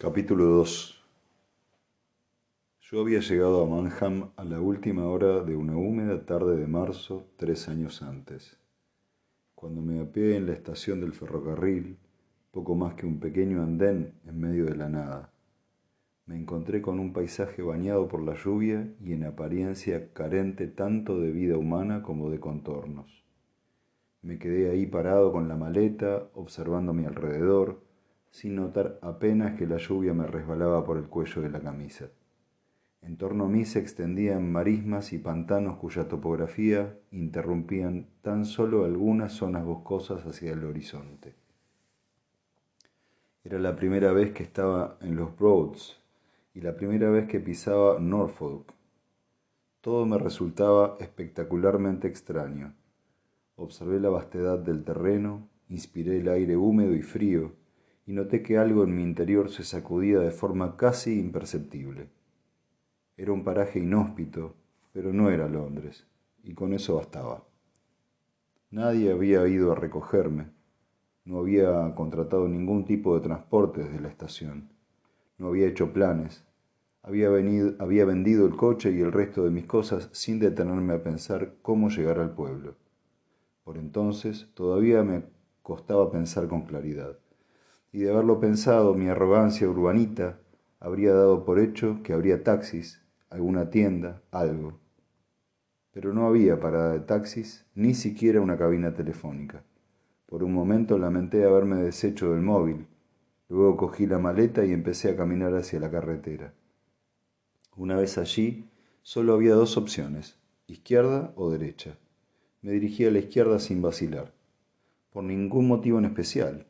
Capítulo 2 Yo había llegado a Manham a la última hora de una húmeda tarde de marzo tres años antes. Cuando me apeé en la estación del ferrocarril, poco más que un pequeño andén en medio de la nada, me encontré con un paisaje bañado por la lluvia y en apariencia carente tanto de vida humana como de contornos. Me quedé ahí parado con la maleta, observando mi alrededor, sin notar apenas que la lluvia me resbalaba por el cuello de la camisa. En torno a mí se extendían marismas y pantanos cuya topografía interrumpían tan solo algunas zonas boscosas hacia el horizonte. Era la primera vez que estaba en los Broads y la primera vez que pisaba Norfolk. Todo me resultaba espectacularmente extraño. Observé la vastedad del terreno, inspiré el aire húmedo y frío, y noté que algo en mi interior se sacudía de forma casi imperceptible. Era un paraje inhóspito, pero no era Londres, y con eso bastaba. Nadie había ido a recogerme, no había contratado ningún tipo de transporte desde la estación, no había hecho planes, había, venido, había vendido el coche y el resto de mis cosas sin detenerme a pensar cómo llegar al pueblo. Por entonces todavía me costaba pensar con claridad y de haberlo pensado mi arrogancia urbanita habría dado por hecho que habría taxis, alguna tienda, algo. Pero no había parada de taxis, ni siquiera una cabina telefónica. Por un momento lamenté haberme deshecho del móvil. Luego cogí la maleta y empecé a caminar hacia la carretera. Una vez allí, solo había dos opciones, izquierda o derecha. Me dirigí a la izquierda sin vacilar, por ningún motivo en especial.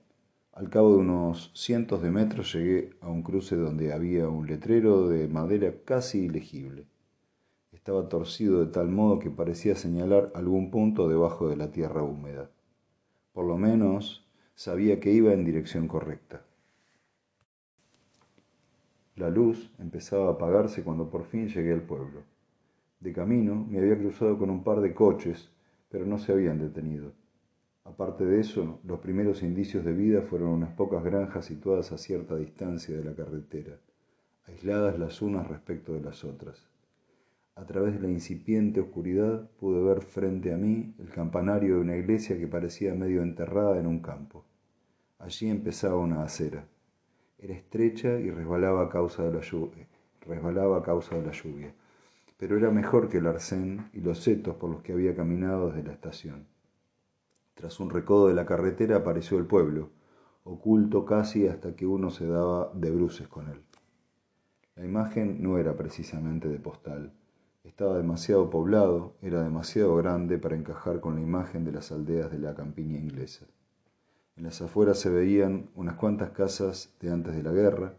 Al cabo de unos cientos de metros llegué a un cruce donde había un letrero de madera casi ilegible. Estaba torcido de tal modo que parecía señalar algún punto debajo de la tierra húmeda. Por lo menos sabía que iba en dirección correcta. La luz empezaba a apagarse cuando por fin llegué al pueblo. De camino me había cruzado con un par de coches, pero no se habían detenido. Aparte de eso, los primeros indicios de vida fueron unas pocas granjas situadas a cierta distancia de la carretera, aisladas las unas respecto de las otras. A través de la incipiente oscuridad pude ver frente a mí el campanario de una iglesia que parecía medio enterrada en un campo. Allí empezaba una acera. Era estrecha y resbalaba a causa de la lluvia, resbalaba a causa de la lluvia, pero era mejor que el arcén y los setos por los que había caminado desde la estación. Tras un recodo de la carretera apareció el pueblo, oculto casi hasta que uno se daba de bruces con él. La imagen no era precisamente de postal. Estaba demasiado poblado, era demasiado grande para encajar con la imagen de las aldeas de la campiña inglesa. En las afueras se veían unas cuantas casas de antes de la guerra,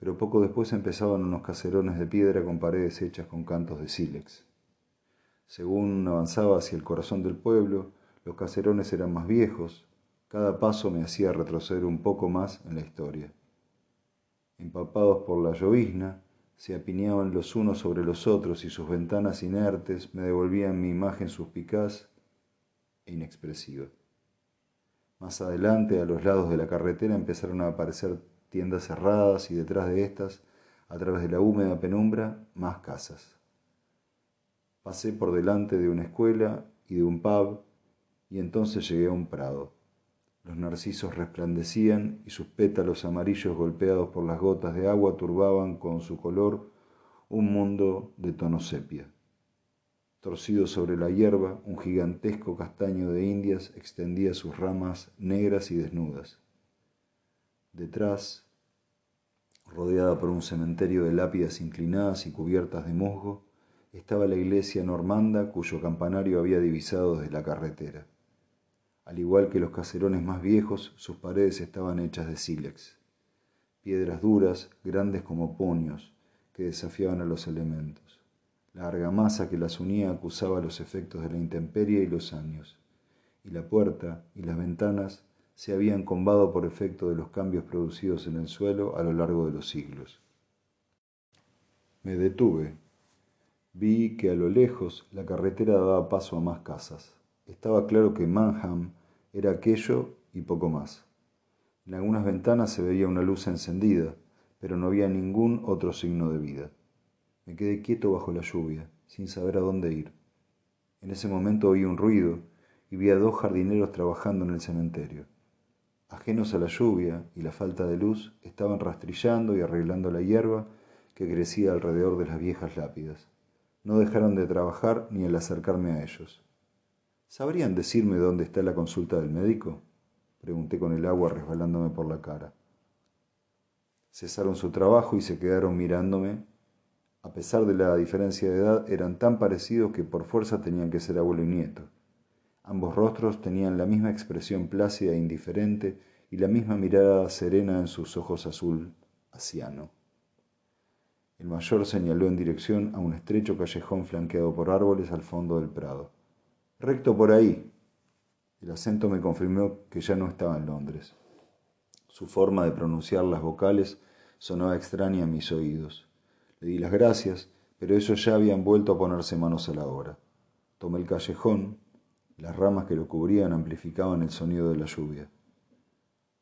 pero poco después empezaban unos caserones de piedra con paredes hechas con cantos de sílex. Según avanzaba hacia el corazón del pueblo, los caserones eran más viejos, cada paso me hacía retroceder un poco más en la historia. Empapados por la llovizna, se apiñaban los unos sobre los otros y sus ventanas inertes me devolvían mi imagen suspicaz e inexpresiva. Más adelante, a los lados de la carretera, empezaron a aparecer tiendas cerradas y detrás de estas, a través de la húmeda penumbra, más casas. Pasé por delante de una escuela y de un pub y entonces llegué a un prado. Los narcisos resplandecían y sus pétalos amarillos golpeados por las gotas de agua turbaban con su color un mundo de tono sepia. Torcido sobre la hierba, un gigantesco castaño de indias extendía sus ramas negras y desnudas. Detrás, rodeada por un cementerio de lápidas inclinadas y cubiertas de musgo, estaba la iglesia normanda cuyo campanario había divisado desde la carretera. Al igual que los caserones más viejos, sus paredes estaban hechas de sílex, piedras duras, grandes como puños, que desafiaban a los elementos. La argamasa que las unía acusaba los efectos de la intemperie y los años, y la puerta y las ventanas se habían combado por efecto de los cambios producidos en el suelo a lo largo de los siglos. Me detuve. Vi que a lo lejos la carretera daba paso a más casas. Estaba claro que Manham era aquello y poco más. En algunas ventanas se veía una luz encendida, pero no había ningún otro signo de vida. Me quedé quieto bajo la lluvia, sin saber a dónde ir. En ese momento oí un ruido y vi a dos jardineros trabajando en el cementerio. Ajenos a la lluvia y la falta de luz, estaban rastrillando y arreglando la hierba que crecía alrededor de las viejas lápidas. No dejaron de trabajar ni al acercarme a ellos. ¿Sabrían decirme dónde está la consulta del médico? Pregunté con el agua resbalándome por la cara. Cesaron su trabajo y se quedaron mirándome a pesar de la diferencia de edad, eran tan parecidos que por fuerza tenían que ser abuelo y nieto. Ambos rostros tenían la misma expresión plácida e indiferente y la misma mirada serena en sus ojos azul asiano. El mayor señaló en dirección a un estrecho callejón flanqueado por árboles al fondo del prado. Recto por ahí. El acento me confirmó que ya no estaba en Londres. Su forma de pronunciar las vocales sonaba extraña a mis oídos. Le di las gracias, pero ellos ya habían vuelto a ponerse manos a la obra. Tomé el callejón, las ramas que lo cubrían amplificaban el sonido de la lluvia.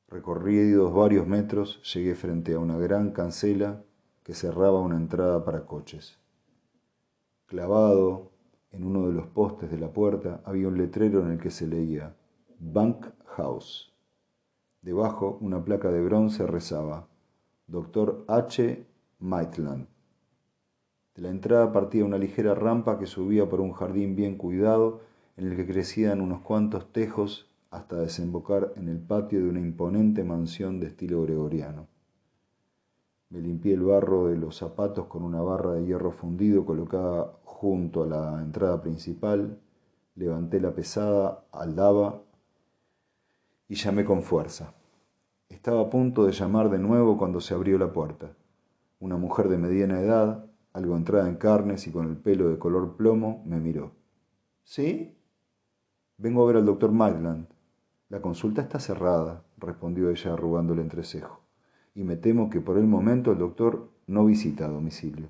Recorridos varios metros, llegué frente a una gran cancela que cerraba una entrada para coches. Clavado en uno de los postes de la puerta había un letrero en el que se leía Bank House. Debajo, una placa de bronce rezaba Dr. H. Maitland. De la entrada partía una ligera rampa que subía por un jardín bien cuidado en el que crecían unos cuantos tejos hasta desembocar en el patio de una imponente mansión de estilo gregoriano. Me limpié el barro de los zapatos con una barra de hierro fundido colocada junto a la entrada principal, levanté la pesada, aldaba y llamé con fuerza. Estaba a punto de llamar de nuevo cuando se abrió la puerta. Una mujer de mediana edad, algo entrada en carnes y con el pelo de color plomo, me miró. ¿Sí? Vengo a ver al doctor Magland. La consulta está cerrada, respondió ella arrugando el entrecejo, y me temo que por el momento el doctor no visita a domicilio.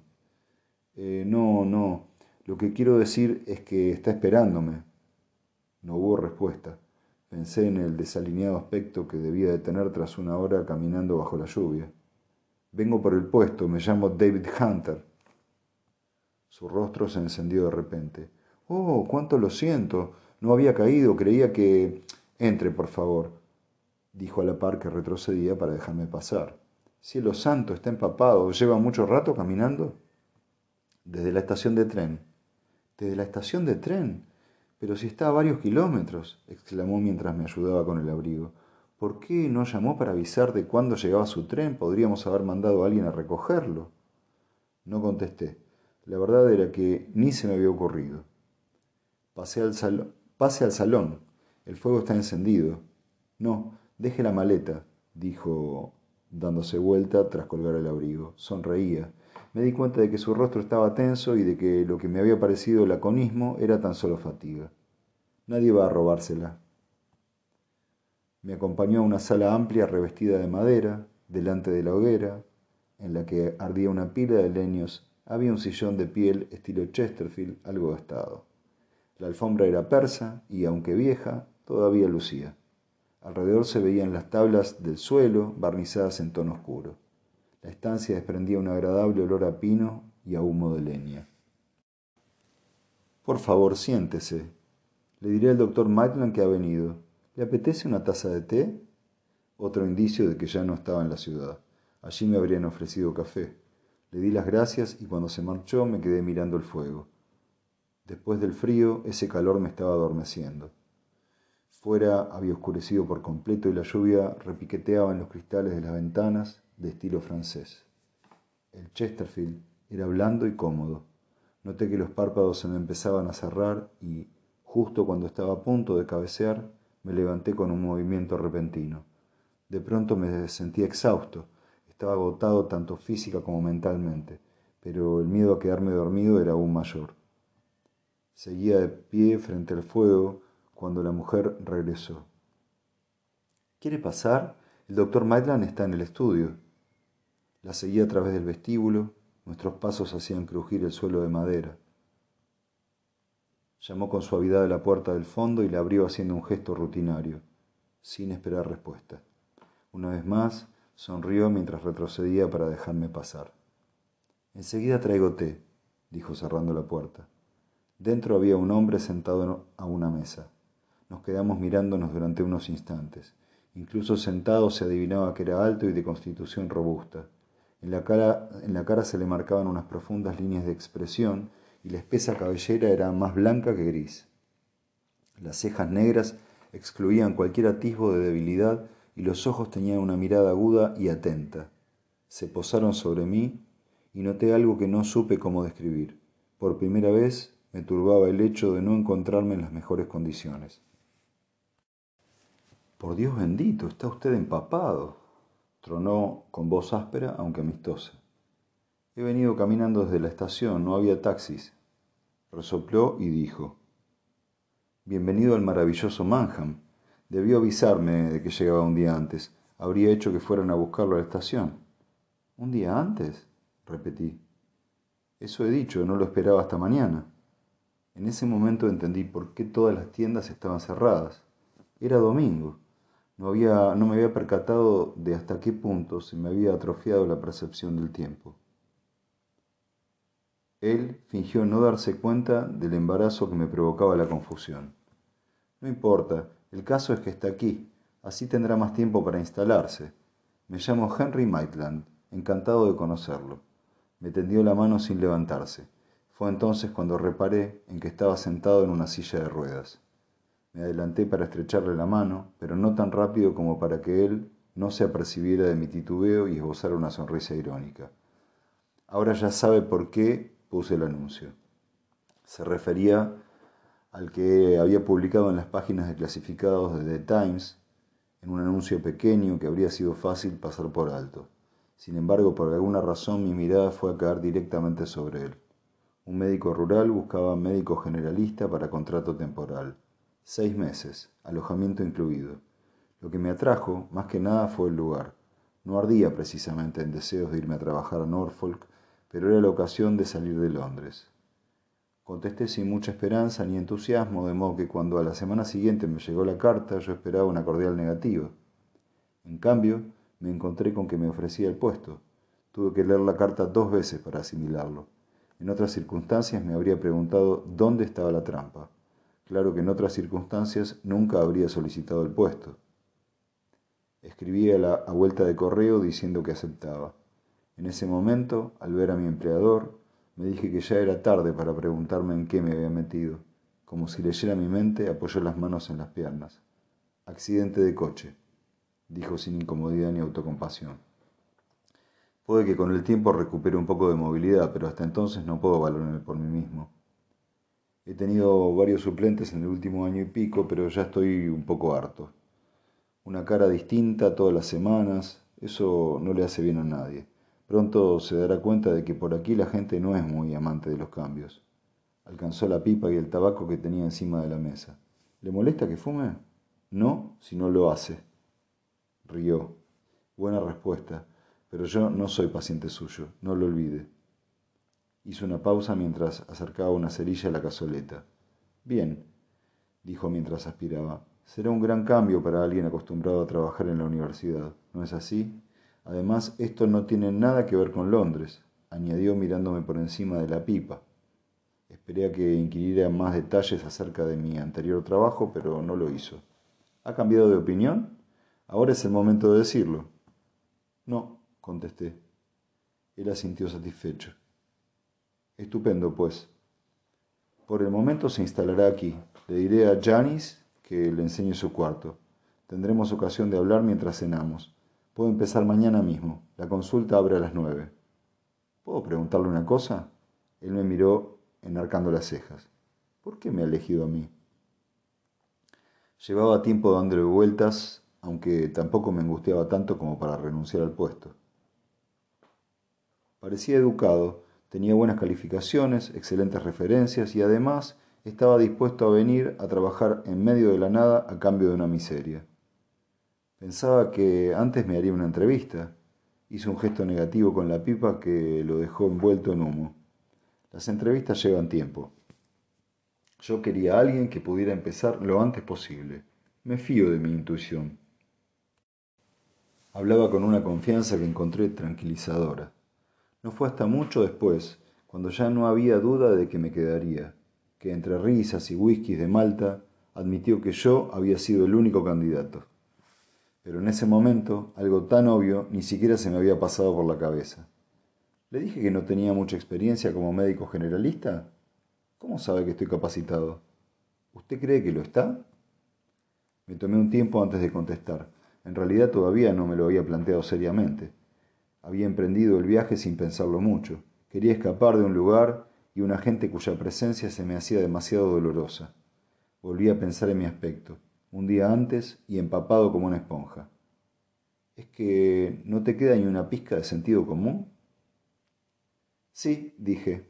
Eh, no, no. Lo que quiero decir es que está esperándome. No hubo respuesta. Pensé en el desalineado aspecto que debía de tener tras una hora caminando bajo la lluvia. Vengo por el puesto, me llamo David Hunter. Su rostro se encendió de repente. Oh, cuánto lo siento. No había caído. Creía que... Entre, por favor, dijo a la par que retrocedía para dejarme pasar. Cielo santo, está empapado. ¿Lleva mucho rato caminando? Desde la estación de tren. ¿Desde la estación de tren? Pero si está a varios kilómetros, exclamó mientras me ayudaba con el abrigo. ¿Por qué no llamó para avisar de cuándo llegaba su tren? Podríamos haber mandado a alguien a recogerlo. No contesté. La verdad era que ni se me había ocurrido. Pasé al. Pase al salón. El fuego está encendido. No, deje la maleta, dijo, dándose vuelta tras colgar el abrigo. Sonreía. Me di cuenta de que su rostro estaba tenso y de que lo que me había parecido laconismo era tan solo fatiga. Nadie va a robársela. Me acompañó a una sala amplia revestida de madera, delante de la hoguera, en la que ardía una pila de leños había un sillón de piel estilo Chesterfield, algo gastado. La alfombra era persa y, aunque vieja, todavía lucía. Alrededor se veían las tablas del suelo, barnizadas en tono oscuro. La estancia desprendía un agradable olor a pino y a humo de leña. Por favor, siéntese. Le diré al doctor Maitland que ha venido. ¿Le apetece una taza de té? Otro indicio de que ya no estaba en la ciudad. Allí me habrían ofrecido café. Le di las gracias y cuando se marchó me quedé mirando el fuego. Después del frío, ese calor me estaba adormeciendo. Fuera había oscurecido por completo y la lluvia repiqueteaba en los cristales de las ventanas de estilo francés. El Chesterfield era blando y cómodo. Noté que los párpados se me empezaban a cerrar y, justo cuando estaba a punto de cabecear, me levanté con un movimiento repentino. De pronto me sentí exhausto estaba agotado tanto física como mentalmente, pero el miedo a quedarme dormido era aún mayor. Seguía de pie frente al fuego cuando la mujer regresó. ¿Quiere pasar? El doctor Maitland está en el estudio. La seguí a través del vestíbulo, nuestros pasos hacían crujir el suelo de madera. Llamó con suavidad a la puerta del fondo y la abrió haciendo un gesto rutinario, sin esperar respuesta. Una vez más, Sonrió mientras retrocedía para dejarme pasar. Enseguida traigo té, dijo cerrando la puerta. Dentro había un hombre sentado a una mesa. Nos quedamos mirándonos durante unos instantes. Incluso sentado se adivinaba que era alto y de constitución robusta. En la cara, en la cara se le marcaban unas profundas líneas de expresión y la espesa cabellera era más blanca que gris. Las cejas negras excluían cualquier atisbo de debilidad y los ojos tenían una mirada aguda y atenta. Se posaron sobre mí y noté algo que no supe cómo describir. Por primera vez me turbaba el hecho de no encontrarme en las mejores condiciones. Por Dios bendito, está usted empapado, tronó con voz áspera, aunque amistosa. He venido caminando desde la estación, no había taxis. Resopló y dijo, Bienvenido al maravilloso Manham. Debió avisarme de que llegaba un día antes. Habría hecho que fueran a buscarlo a la estación. ¿Un día antes? repetí. Eso he dicho, no lo esperaba hasta mañana. En ese momento entendí por qué todas las tiendas estaban cerradas. Era domingo. No, había, no me había percatado de hasta qué punto se me había atrofiado la percepción del tiempo. Él fingió no darse cuenta del embarazo que me provocaba la confusión. No importa, el caso es que está aquí, así tendrá más tiempo para instalarse. Me llamo Henry Maitland, encantado de conocerlo. Me tendió la mano sin levantarse. Fue entonces cuando reparé en que estaba sentado en una silla de ruedas. Me adelanté para estrecharle la mano, pero no tan rápido como para que él no se apercibiera de mi titubeo y esbozara una sonrisa irónica. Ahora ya sabe por qué puse el anuncio. Se refería al que había publicado en las páginas de clasificados de The Times, en un anuncio pequeño que habría sido fácil pasar por alto. Sin embargo, por alguna razón mi mirada fue a caer directamente sobre él. Un médico rural buscaba médico generalista para contrato temporal. Seis meses, alojamiento incluido. Lo que me atrajo, más que nada, fue el lugar. No ardía precisamente en deseos de irme a trabajar a Norfolk, pero era la ocasión de salir de Londres. Contesté sin mucha esperanza ni entusiasmo, de modo que cuando a la semana siguiente me llegó la carta yo esperaba una cordial negativa. En cambio, me encontré con que me ofrecía el puesto. Tuve que leer la carta dos veces para asimilarlo. En otras circunstancias me habría preguntado dónde estaba la trampa. Claro que en otras circunstancias nunca habría solicitado el puesto. Escribí a la vuelta de correo diciendo que aceptaba. En ese momento, al ver a mi empleador, me dije que ya era tarde para preguntarme en qué me había metido. Como si leyera mi mente, apoyó las manos en las piernas. Accidente de coche, dijo sin incomodidad ni autocompasión. Puede que con el tiempo recupere un poco de movilidad, pero hasta entonces no puedo valorarme por mí mismo. He tenido varios suplentes en el último año y pico, pero ya estoy un poco harto. Una cara distinta todas las semanas, eso no le hace bien a nadie. Pronto se dará cuenta de que por aquí la gente no es muy amante de los cambios. Alcanzó la pipa y el tabaco que tenía encima de la mesa. ¿Le molesta que fume? No, si no lo hace. Rió. Buena respuesta, pero yo no soy paciente suyo, no lo olvide. Hizo una pausa mientras acercaba una cerilla a la cazoleta. Bien, dijo mientras aspiraba. Será un gran cambio para alguien acostumbrado a trabajar en la universidad, ¿no es así? Además, esto no tiene nada que ver con Londres, añadió mirándome por encima de la pipa. Esperé a que inquiriera más detalles acerca de mi anterior trabajo, pero no lo hizo. ¿Ha cambiado de opinión? Ahora es el momento de decirlo. No, contesté. Él asintió satisfecho. Estupendo, pues. Por el momento se instalará aquí. Le diré a Janis que le enseñe su cuarto. Tendremos ocasión de hablar mientras cenamos. Puedo empezar mañana mismo. La consulta abre a las nueve. ¿Puedo preguntarle una cosa? Él me miró enarcando las cejas. ¿Por qué me ha elegido a mí? Llevaba tiempo dándole vueltas, aunque tampoco me angustiaba tanto como para renunciar al puesto. Parecía educado, Tenía buenas calificaciones, excelentes referencias y además estaba dispuesto a venir a trabajar en medio de la nada a cambio de una miseria. Pensaba que antes me haría una entrevista. Hizo un gesto negativo con la pipa que lo dejó envuelto en humo. Las entrevistas llevan tiempo. Yo quería a alguien que pudiera empezar lo antes posible. Me fío de mi intuición. Hablaba con una confianza que encontré tranquilizadora. No fue hasta mucho después, cuando ya no había duda de que me quedaría, que entre risas y whiskies de Malta admitió que yo había sido el único candidato. Pero en ese momento, algo tan obvio ni siquiera se me había pasado por la cabeza. ¿Le dije que no tenía mucha experiencia como médico generalista? ¿Cómo sabe que estoy capacitado? ¿Usted cree que lo está? Me tomé un tiempo antes de contestar. En realidad todavía no me lo había planteado seriamente. Había emprendido el viaje sin pensarlo mucho. Quería escapar de un lugar y una gente cuya presencia se me hacía demasiado dolorosa. Volví a pensar en mi aspecto, un día antes y empapado como una esponja. ¿Es que no te queda ni una pizca de sentido común? Sí, dije.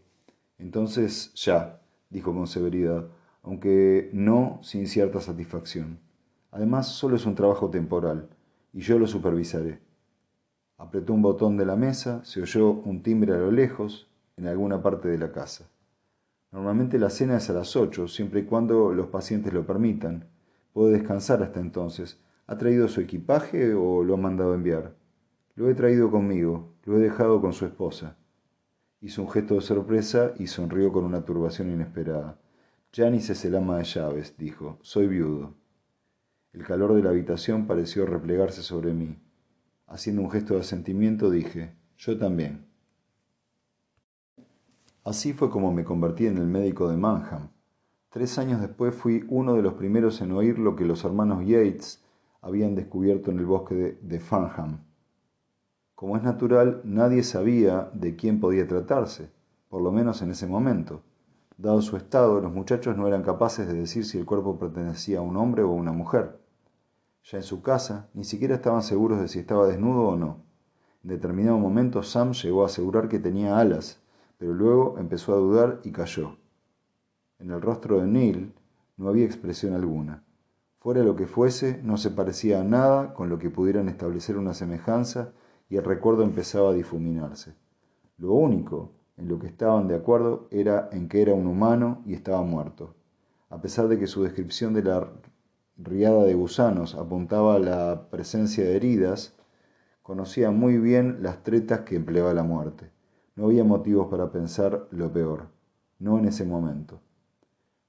Entonces ya, dijo con severidad, aunque no sin cierta satisfacción. Además, solo es un trabajo temporal, y yo lo supervisaré. Apretó un botón de la mesa, se oyó un timbre a lo lejos, en alguna parte de la casa. Normalmente la cena es a las ocho, siempre y cuando los pacientes lo permitan. Puede descansar hasta entonces. ¿Ha traído su equipaje o lo ha mandado enviar? Lo he traído conmigo, lo he dejado con su esposa. Hizo un gesto de sorpresa y sonrió con una turbación inesperada. Janis es el ama de llaves, dijo. Soy viudo. El calor de la habitación pareció replegarse sobre mí. Haciendo un gesto de asentimiento dije, yo también. Así fue como me convertí en el médico de Manham. Tres años después fui uno de los primeros en oír lo que los hermanos Yates habían descubierto en el bosque de, de Farnham. Como es natural, nadie sabía de quién podía tratarse, por lo menos en ese momento. Dado su estado, los muchachos no eran capaces de decir si el cuerpo pertenecía a un hombre o a una mujer. Ya en su casa, ni siquiera estaban seguros de si estaba desnudo o no. En determinado momento Sam llegó a asegurar que tenía alas, pero luego empezó a dudar y cayó. En el rostro de Neil no había expresión alguna. Fuera lo que fuese, no se parecía a nada con lo que pudieran establecer una semejanza y el recuerdo empezaba a difuminarse. Lo único en lo que estaban de acuerdo era en que era un humano y estaba muerto. A pesar de que su descripción de la riada de gusanos apuntaba a la presencia de heridas, conocía muy bien las tretas que empleaba la muerte. No había motivos para pensar lo peor, no en ese momento.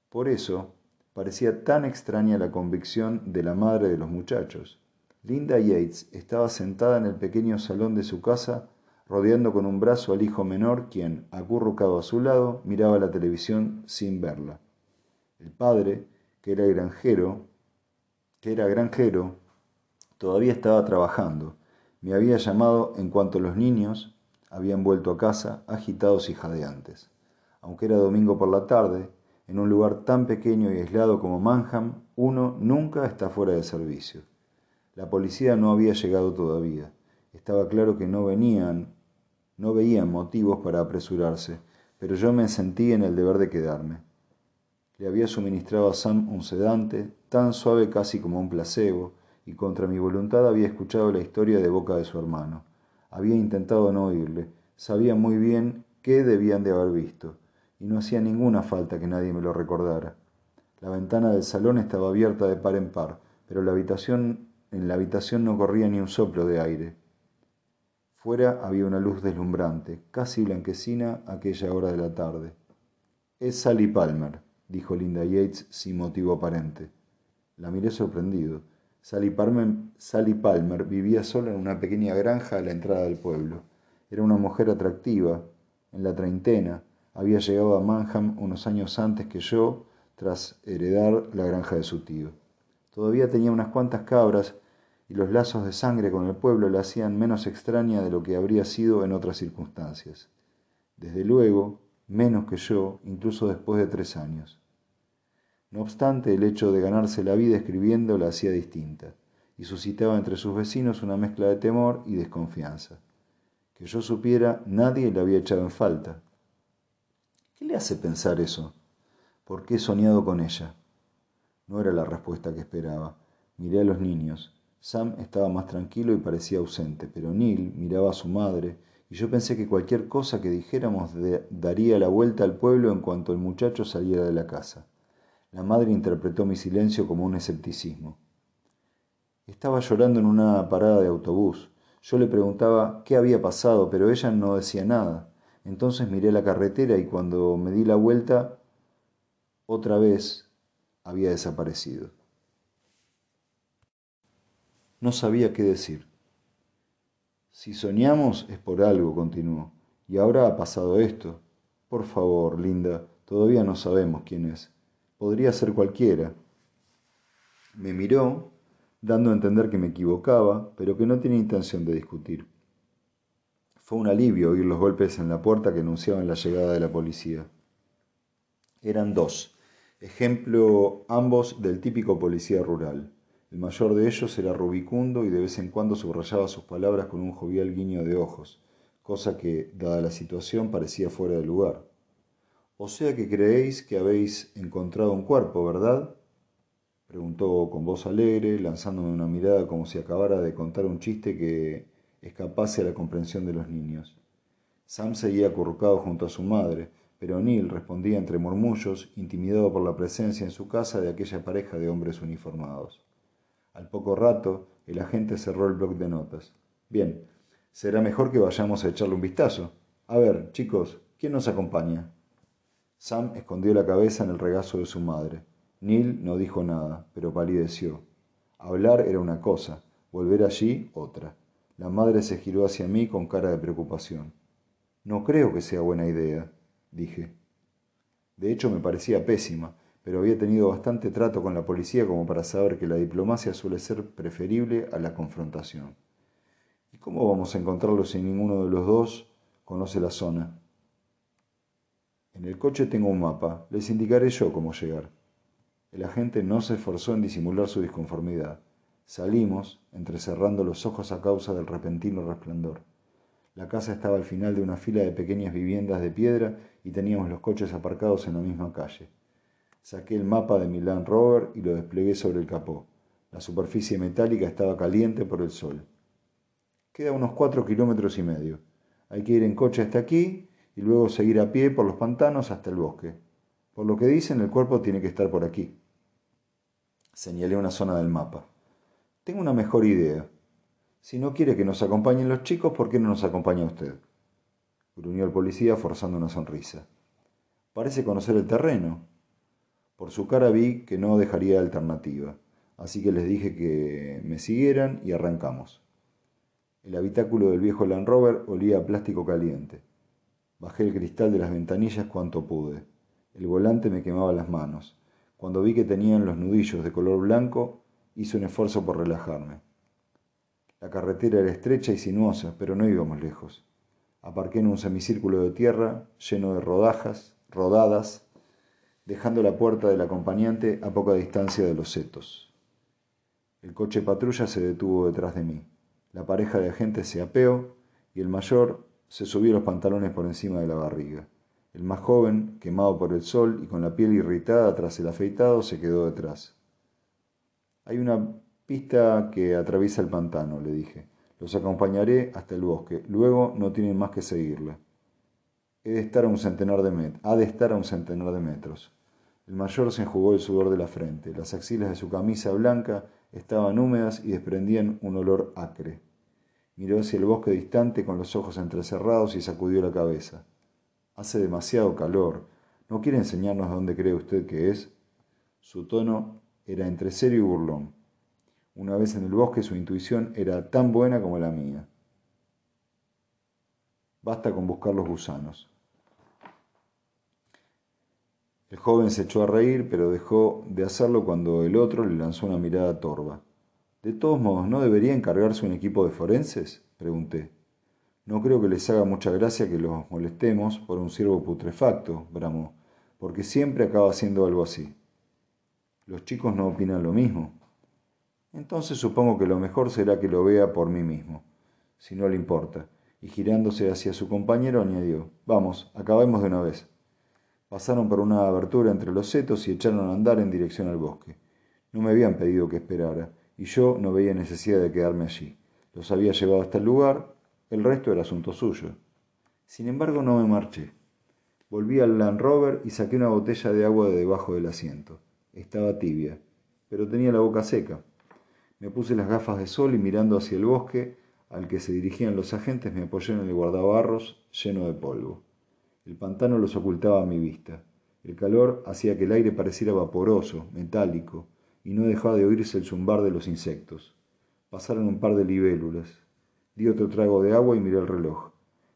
Por eso, parecía tan extraña la convicción de la madre de los muchachos. Linda Yates estaba sentada en el pequeño salón de su casa, rodeando con un brazo al hijo menor, quien, acurrucado a su lado, miraba la televisión sin verla. El padre, que era granjero, que era granjero, todavía estaba trabajando. Me había llamado en cuanto los niños habían vuelto a casa agitados y jadeantes. Aunque era domingo por la tarde, en un lugar tan pequeño y aislado como Manham, uno nunca está fuera de servicio. La policía no había llegado todavía. Estaba claro que no venían, no veían motivos para apresurarse, pero yo me sentí en el deber de quedarme. Le había suministrado a Sam un sedante, tan suave casi como un placebo, y contra mi voluntad había escuchado la historia de boca de su hermano. Había intentado no oírle, sabía muy bien qué debían de haber visto, y no hacía ninguna falta que nadie me lo recordara. La ventana del salón estaba abierta de par en par, pero la habitación, en la habitación no corría ni un soplo de aire. Fuera había una luz deslumbrante, casi blanquecina aquella hora de la tarde. Es Sally Palmer dijo Linda Yates sin motivo aparente. La miré sorprendido. Sally Palmer, vivía sola en una pequeña granja a la entrada del pueblo. Era una mujer atractiva, en la treintena, había llegado a Manham unos años antes que yo, tras heredar la granja de su tío. Todavía tenía unas cuantas cabras y los lazos de sangre con el pueblo la hacían menos extraña de lo que habría sido en otras circunstancias. Desde luego, menos que yo, incluso después de tres años. No obstante, el hecho de ganarse la vida escribiendo la hacía distinta, y suscitaba entre sus vecinos una mezcla de temor y desconfianza. Que yo supiera, nadie la había echado en falta. ¿Qué le hace pensar eso? ¿Por qué he soñado con ella? No era la respuesta que esperaba. Miré a los niños. Sam estaba más tranquilo y parecía ausente, pero Neil miraba a su madre, y yo pensé que cualquier cosa que dijéramos daría la vuelta al pueblo en cuanto el muchacho saliera de la casa. La madre interpretó mi silencio como un escepticismo. Estaba llorando en una parada de autobús. Yo le preguntaba qué había pasado, pero ella no decía nada. Entonces miré la carretera y cuando me di la vuelta, otra vez había desaparecido. No sabía qué decir. Si soñamos es por algo, continuó. Y ahora ha pasado esto. Por favor, Linda, todavía no sabemos quién es. Podría ser cualquiera. Me miró, dando a entender que me equivocaba, pero que no tenía intención de discutir. Fue un alivio oír los golpes en la puerta que anunciaban la llegada de la policía. Eran dos, ejemplo ambos del típico policía rural. El mayor de ellos era rubicundo y de vez en cuando subrayaba sus palabras con un jovial guiño de ojos, cosa que, dada la situación, parecía fuera de lugar. O sea que creéis que habéis encontrado un cuerpo, ¿verdad? preguntó con voz alegre, lanzándome una mirada como si acabara de contar un chiste que escapase a la comprensión de los niños. Sam seguía acurrucado junto a su madre, pero Neil respondía entre murmullos, intimidado por la presencia en su casa de aquella pareja de hombres uniformados. Al poco rato, el agente cerró el bloc de notas. Bien, será mejor que vayamos a echarle un vistazo. A ver, chicos, ¿quién nos acompaña? Sam escondió la cabeza en el regazo de su madre. Neil no dijo nada, pero palideció. Hablar era una cosa, volver allí otra. La madre se giró hacia mí con cara de preocupación. No creo que sea buena idea, dije. De hecho, me parecía pésima, pero había tenido bastante trato con la policía como para saber que la diplomacia suele ser preferible a la confrontación. ¿Y cómo vamos a encontrarlo si ninguno de los dos conoce la zona? En el coche tengo un mapa, les indicaré yo cómo llegar. El agente no se esforzó en disimular su disconformidad. Salimos, entrecerrando los ojos a causa del repentino resplandor. La casa estaba al final de una fila de pequeñas viviendas de piedra y teníamos los coches aparcados en la misma calle. Saqué el mapa de mi Land Rover y lo desplegué sobre el capó. La superficie metálica estaba caliente por el sol. Queda unos cuatro kilómetros y medio. Hay que ir en coche hasta aquí y luego seguir a pie por los pantanos hasta el bosque. Por lo que dicen, el cuerpo tiene que estar por aquí. Señalé una zona del mapa. Tengo una mejor idea. Si no quiere que nos acompañen los chicos, ¿por qué no nos acompaña usted? gruñó el policía forzando una sonrisa. Parece conocer el terreno. Por su cara vi que no dejaría alternativa, así que les dije que me siguieran y arrancamos. El habitáculo del viejo Land Rover olía a plástico caliente. Bajé el cristal de las ventanillas cuanto pude. El volante me quemaba las manos. Cuando vi que tenían los nudillos de color blanco, hice un esfuerzo por relajarme. La carretera era estrecha y sinuosa, pero no íbamos lejos. Aparqué en un semicírculo de tierra lleno de rodajas, rodadas, dejando la puerta del acompañante a poca distancia de los setos. El coche patrulla se detuvo detrás de mí. La pareja de agentes se apeó y el mayor se subió los pantalones por encima de la barriga. El más joven, quemado por el sol y con la piel irritada tras el afeitado, se quedó detrás. Hay una pista que atraviesa el pantano, le dije. Los acompañaré hasta el bosque. Luego no tienen más que seguirla. He de estar a un centenar de Ha de estar a un centenar de metros. El mayor se enjugó el sudor de la frente. Las axilas de su camisa blanca estaban húmedas y desprendían un olor acre. Miró hacia el bosque distante con los ojos entrecerrados y sacudió la cabeza. Hace demasiado calor. ¿No quiere enseñarnos dónde cree usted que es? Su tono era entre serio y burlón. Una vez en el bosque su intuición era tan buena como la mía. Basta con buscar los gusanos. El joven se echó a reír, pero dejó de hacerlo cuando el otro le lanzó una mirada torva. De todos modos, ¿no debería encargarse un equipo de forenses? pregunté. No creo que les haga mucha gracia que los molestemos por un ciervo putrefacto, bramó, porque siempre acaba haciendo algo así. Los chicos no opinan lo mismo. Entonces supongo que lo mejor será que lo vea por mí mismo, si no le importa. Y girándose hacia su compañero añadió, Vamos, acabemos de una vez. Pasaron por una abertura entre los setos y echaron a andar en dirección al bosque. No me habían pedido que esperara, y yo no veía necesidad de quedarme allí. Los había llevado hasta el lugar, el resto era asunto suyo. Sin embargo, no me marché. Volví al Land Rover y saqué una botella de agua de debajo del asiento. Estaba tibia, pero tenía la boca seca. Me puse las gafas de sol y mirando hacia el bosque al que se dirigían los agentes me apoyé en el guardabarros lleno de polvo. El pantano los ocultaba a mi vista. El calor hacía que el aire pareciera vaporoso, metálico, y no dejaba de oírse el zumbar de los insectos. Pasaron un par de libélulas. Di otro trago de agua y miré el reloj.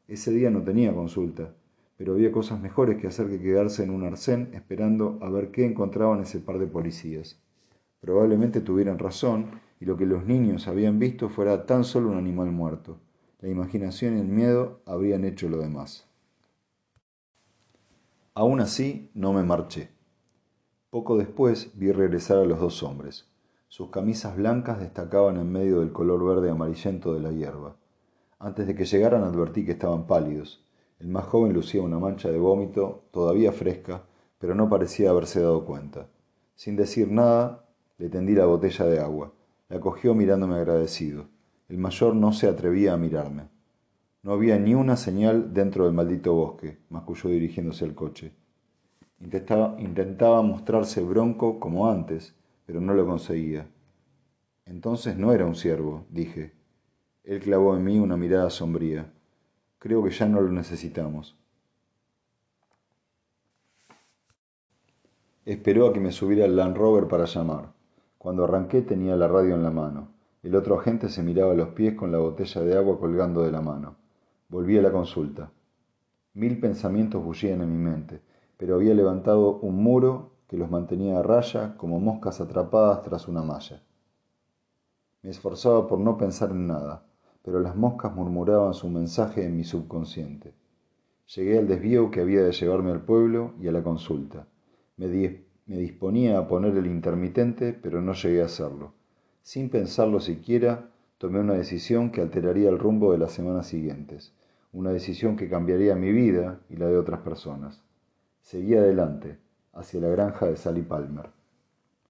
Ese día no tenía consulta, pero había cosas mejores que hacer que quedarse en un arcén esperando a ver qué encontraban ese par de policías. Probablemente tuvieran razón y lo que los niños habían visto fuera tan solo un animal muerto. La imaginación y el miedo habrían hecho lo demás. Aún así, no me marché. Poco después vi regresar a los dos hombres. Sus camisas blancas destacaban en medio del color verde amarillento de la hierba. Antes de que llegaran advertí que estaban pálidos. El más joven lucía una mancha de vómito, todavía fresca, pero no parecía haberse dado cuenta. Sin decir nada, le tendí la botella de agua. La cogió mirándome agradecido. El mayor no se atrevía a mirarme. No había ni una señal dentro del maldito bosque, masculló dirigiéndose al coche. Intentaba, intentaba mostrarse bronco como antes, pero no lo conseguía. Entonces no era un ciervo, dije. Él clavó en mí una mirada sombría. Creo que ya no lo necesitamos. Esperó a que me subiera el Land Rover para llamar. Cuando arranqué tenía la radio en la mano. El otro agente se miraba a los pies con la botella de agua colgando de la mano. Volví a la consulta. Mil pensamientos bullían en mi mente pero había levantado un muro que los mantenía a raya como moscas atrapadas tras una malla. Me esforzaba por no pensar en nada, pero las moscas murmuraban su mensaje en mi subconsciente. Llegué al desvío que había de llevarme al pueblo y a la consulta. Me, me disponía a poner el intermitente, pero no llegué a hacerlo. Sin pensarlo siquiera, tomé una decisión que alteraría el rumbo de las semanas siguientes, una decisión que cambiaría mi vida y la de otras personas. Seguí adelante, hacia la granja de Sally Palmer.